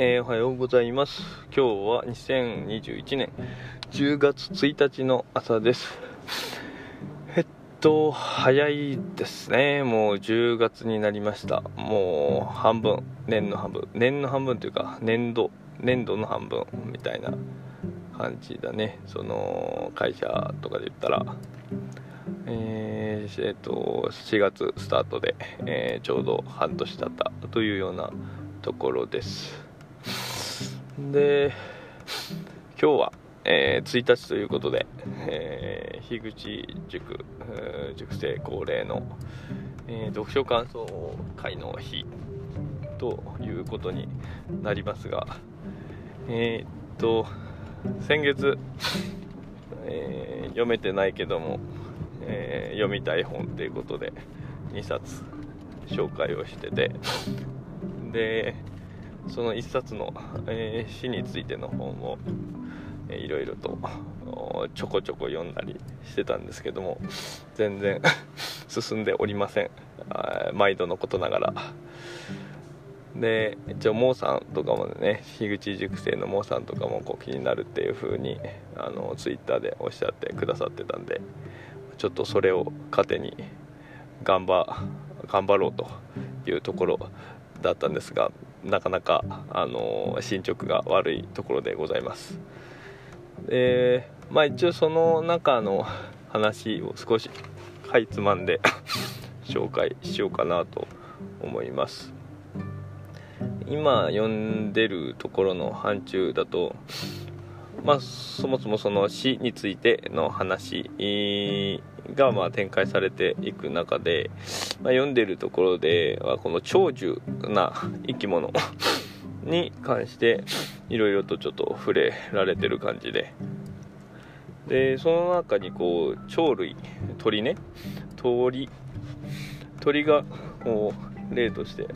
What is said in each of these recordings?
えー、おはようございます。今日は2021年10月1日の朝です。えっと早いですね。もう10月になりました。もう半分。年の半分。年の半分というか年度。年度の半分みたいな感じだね。その会社とかで言ったら。えー、えー、と4月スタートで、えー、ちょうど半年経ったというようなところです。で今日は、えー、1日ということで、えー、樋口塾塾生恒例の、えー、読書感想会の日ということになりますがえー、っと先月、え、読めてないけども、え、読みたい本ということで2冊紹介をしててでその1冊の、えー、詩についての本を、えー、いろいろとちょこちょこ読んだりしてたんですけども全然 進んでおりません。毎度のことながら。で一応モーさんとかもね樋口塾生のモーさんとかもこう気になるっていう風にあのツイッターでおっしゃってくださってたんでちょっとそれを糧に頑張頑張ろうというところだったんですがなかなかあの進捗が悪いところでございます。でまあ一応その中の話を少しかいつまんで 紹介しようかなと思います。今読んでるところの範疇だとまあそもそもその死についての話がまあ展開されていく中で、まあ、読んでるところではこの長寿な生き物 に関していろいろとちょっと触れられてる感じで。でその中にこう鳥類鳥ね。鳥鳥がこう例として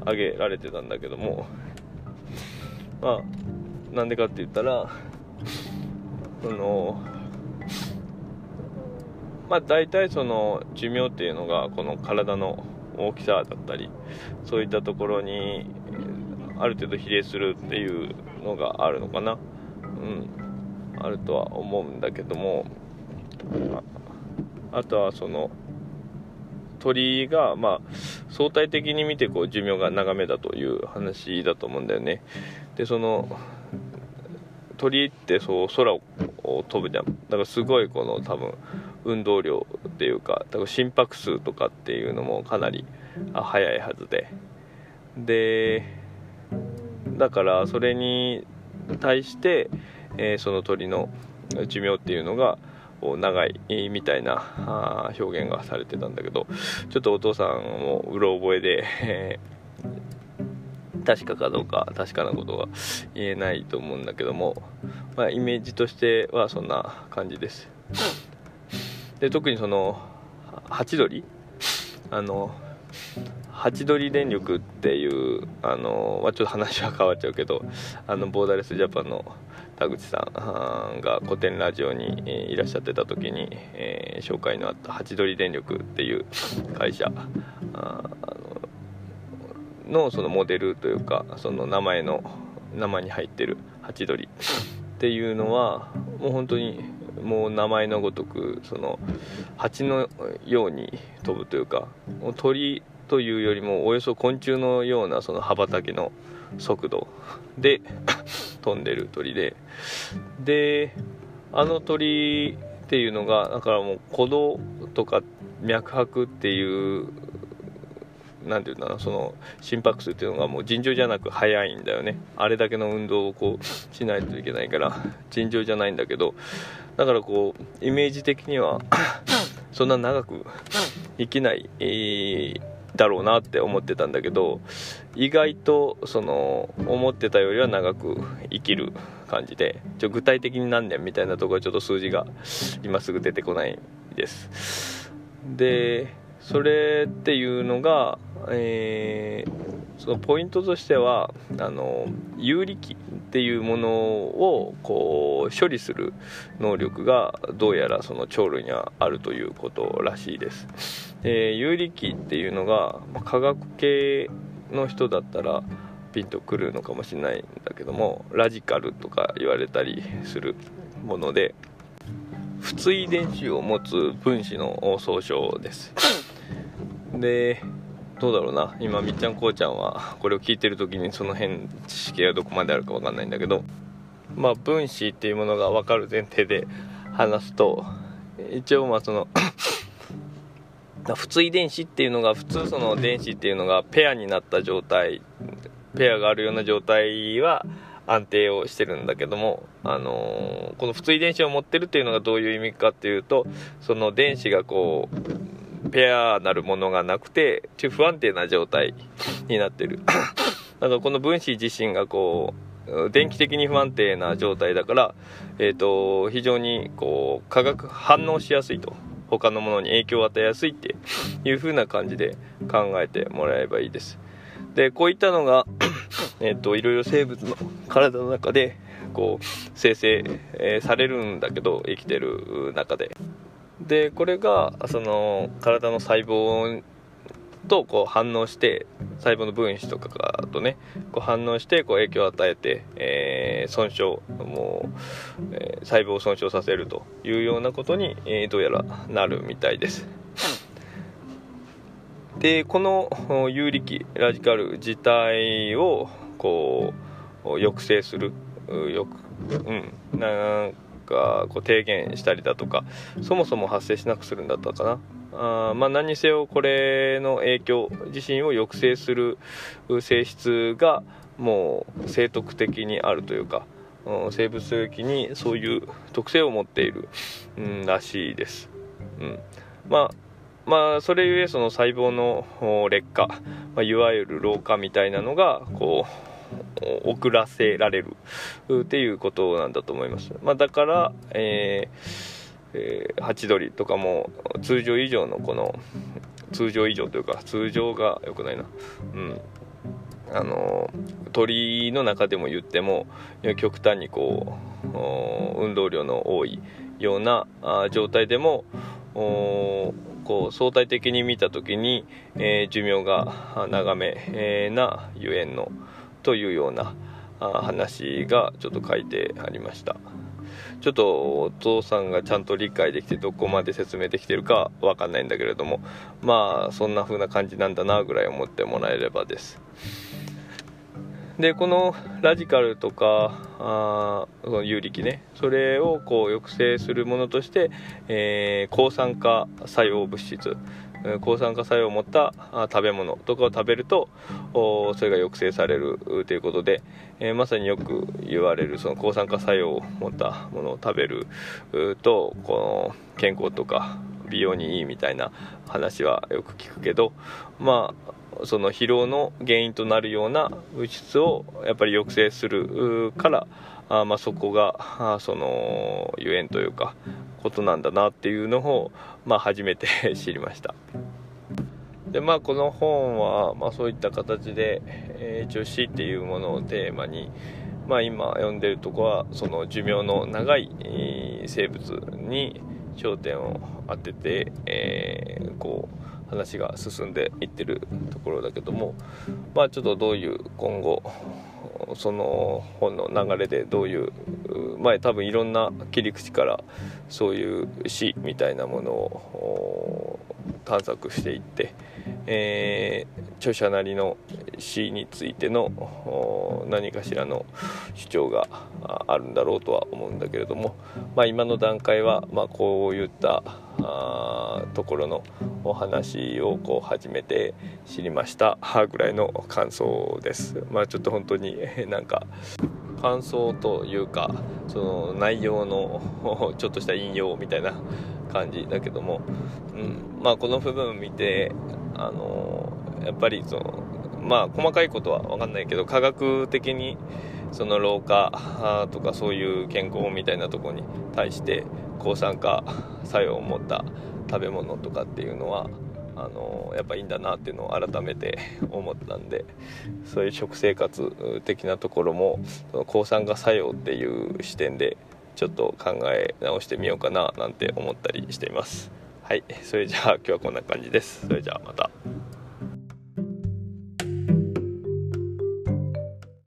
挙げられてたんだけども。まあなんでかって言ったらそのまあ大体その寿命っていうのがこの体の大きさだったりそういったところにある程度比例するっていうのがあるのかな。うん。あるとは思うんだけども。あとはその鳥が、まあ、相対的に見てこう寿命が長めだという話だと思うんだよね。でその鳥ってそう空を飛ぶじゃん。だからすごいこの多分運動量っていうか多分心拍数とかっていうのもかなり速いはずで。でだからそれに対して、えー、その鳥の寿命っていうのが長いみたいな表現がされてたんだけどちょっとお父さんもうろ覚えで、確かかどうか確かなことは言えないと思うんだけども、まあ、イメージとしてはそんな感じです。で特にそのハチドリあのハチドリ電力っていうあの、まあ、ちょっと話は変わっちゃうけどあのボーダレスジャパンの田口さんが古典ラジオにいらっしゃってた時に、えー、紹介のあったハチドリ電力っていう会社のそのモデルというかその名前の名前に入ってるハチドリっていうのはもう本当にもう名前のごとくその蜂のように飛ぶというか鳥というよりもおよそ昆虫のようなその羽ばたきの速度で 飛んでる鳥でであの鳥っていうのがだからもう鼓動とか脈拍っていう何て言うんだろうその心拍数っていうのがもう尋常じゃなく速いんだよね。あれだけの運動をこうしないといけないから尋常じゃないんだけどだからこうイメージ的には そんな長く生きない、えーだろうなって思ってたんだけど意外とその思ってたよりは長く生きる感じでちょ具体的に何年みたいなところはちょっと数字が今すぐ出てこないです。でそれっていうのが、えー、そのポイントとしてはあの有力っていうものをこう処理する能力がどうやらその鳥類にはあるということらしいです。えー、有力っていうのが、ま、科学系の人だったらピンとくるのかもしれないんだけどもラジカルとか言われたりするもので不対電子を持つ分子の総称ですでどうだろうな。今みっちゃんこうちゃんはこれを聞いてる時にその辺知識がどこまであるか分かんないんだけど。まあ分子っていうものが分かる前提で話すと一応まあその 普通遺伝子っていうのが普通その電子っていうのがペアになった状態ペアがあるような状態は安定をしてるんだけども、あのー、この普通遺伝子を持ってるっていうのがどういう意味かっていうとその電子がこうペアなるものがなくて不安定な状態になってる。だからこの分子自身がこう電気的に不安定な状態だから、えーと非常にこう化学反応しやすいと。他のものに影響を与えやすいっていう風な感じで考えてもらえばいいです。でこういったのが えっといろいろ生物の体の中でこう生成、えー、されるんだけど生きてる中ででこれがその体の細胞とこう反応して細胞の分子とかとねこう反応してこう影響を与えて、えー、損傷もう、えー、細胞を損傷させるというようなことに、えー、どうやらなるみたいです。でこの有力ラジカル自体をこう抑制するよく、うん、なんかこう低減したりだとかそもそも発生しなくするんだったかな。あまあ、何にせよこれの影響自身を抑制する性質がもう生徳的にあるというか、うん、生物的にそういう特性を持っている、うん、らしいです、うん、まあまあそれゆえその細胞の劣化、まあ、いわゆる老化みたいなのがこう遅らせられるっていうことなんだと思います、まあ、だから、えーえー、ハチドリとかも通常以上のこの通常以上というか通常が良くないな。うん。あの鳥の中でも言っても極端にこう運動量の多いような状態でもこう相対的に見た時に、えー、寿命が長め、なゆえんのというような話がちょっと書いてありました。ちょっとお父さんがちゃんと理解できてどこまで説明できてるかわかんないんだけれどもまあそんな風な感じなんだなぐらい思ってもらえればですでこのラジカルとかあその有力ねそれをこう抑制するものとして、えー、抗酸化作用物質抗酸化作用を持った食べ物とかを食べるとそれが抑制されるということで、えー、まさによく言われるその抗酸化作用を持ったものを食べるとこの健康とか美容にいいみたいな話はよく聞くけどまあその疲労の原因となるような物質をやっぱり抑制するからあまあそこがあそのゆえんというかことなんだなっていうのを、まあ、初めて 知りました。でまあこの本は、まあ、そういった形で、えー、一応死っていうものをテーマに、まあ、今読んでるとこはその寿命の長い、生物に焦点を当てて、えー、こう話が進んでいってるところだけどもまあちょっとどういう今後その本の流れでどういう前多分いろんな切り口からそういう詩みたいなものを探索していって、えー、著者なりの詩についての何かしらの主張があるんだろうとは思うんだけれども、まあ、今の段階は、まあ、こういったあところのお話をこう初めて知りましたぐらいの感想です。まあ、ちょっと本当に なんか感想というかその内容の ちょっとした引用みたいな感じだけども、うんまあ、この部分を見て、あのやっぱりその、まあ、細かいことは分かんないけど科学的にその老化とかそういう健康みたいなとこに対して抗酸化作用を持った食べ物とかっていうのはあのやっぱいいんだなっていうのを改めて 思ったんでそういう食生活的なところもその抗酸化作用っていう視点でちょっと考え直してみようかななんて思ったりしています。はい。それじゃあ今日はこんな感じです。それじゃあまた。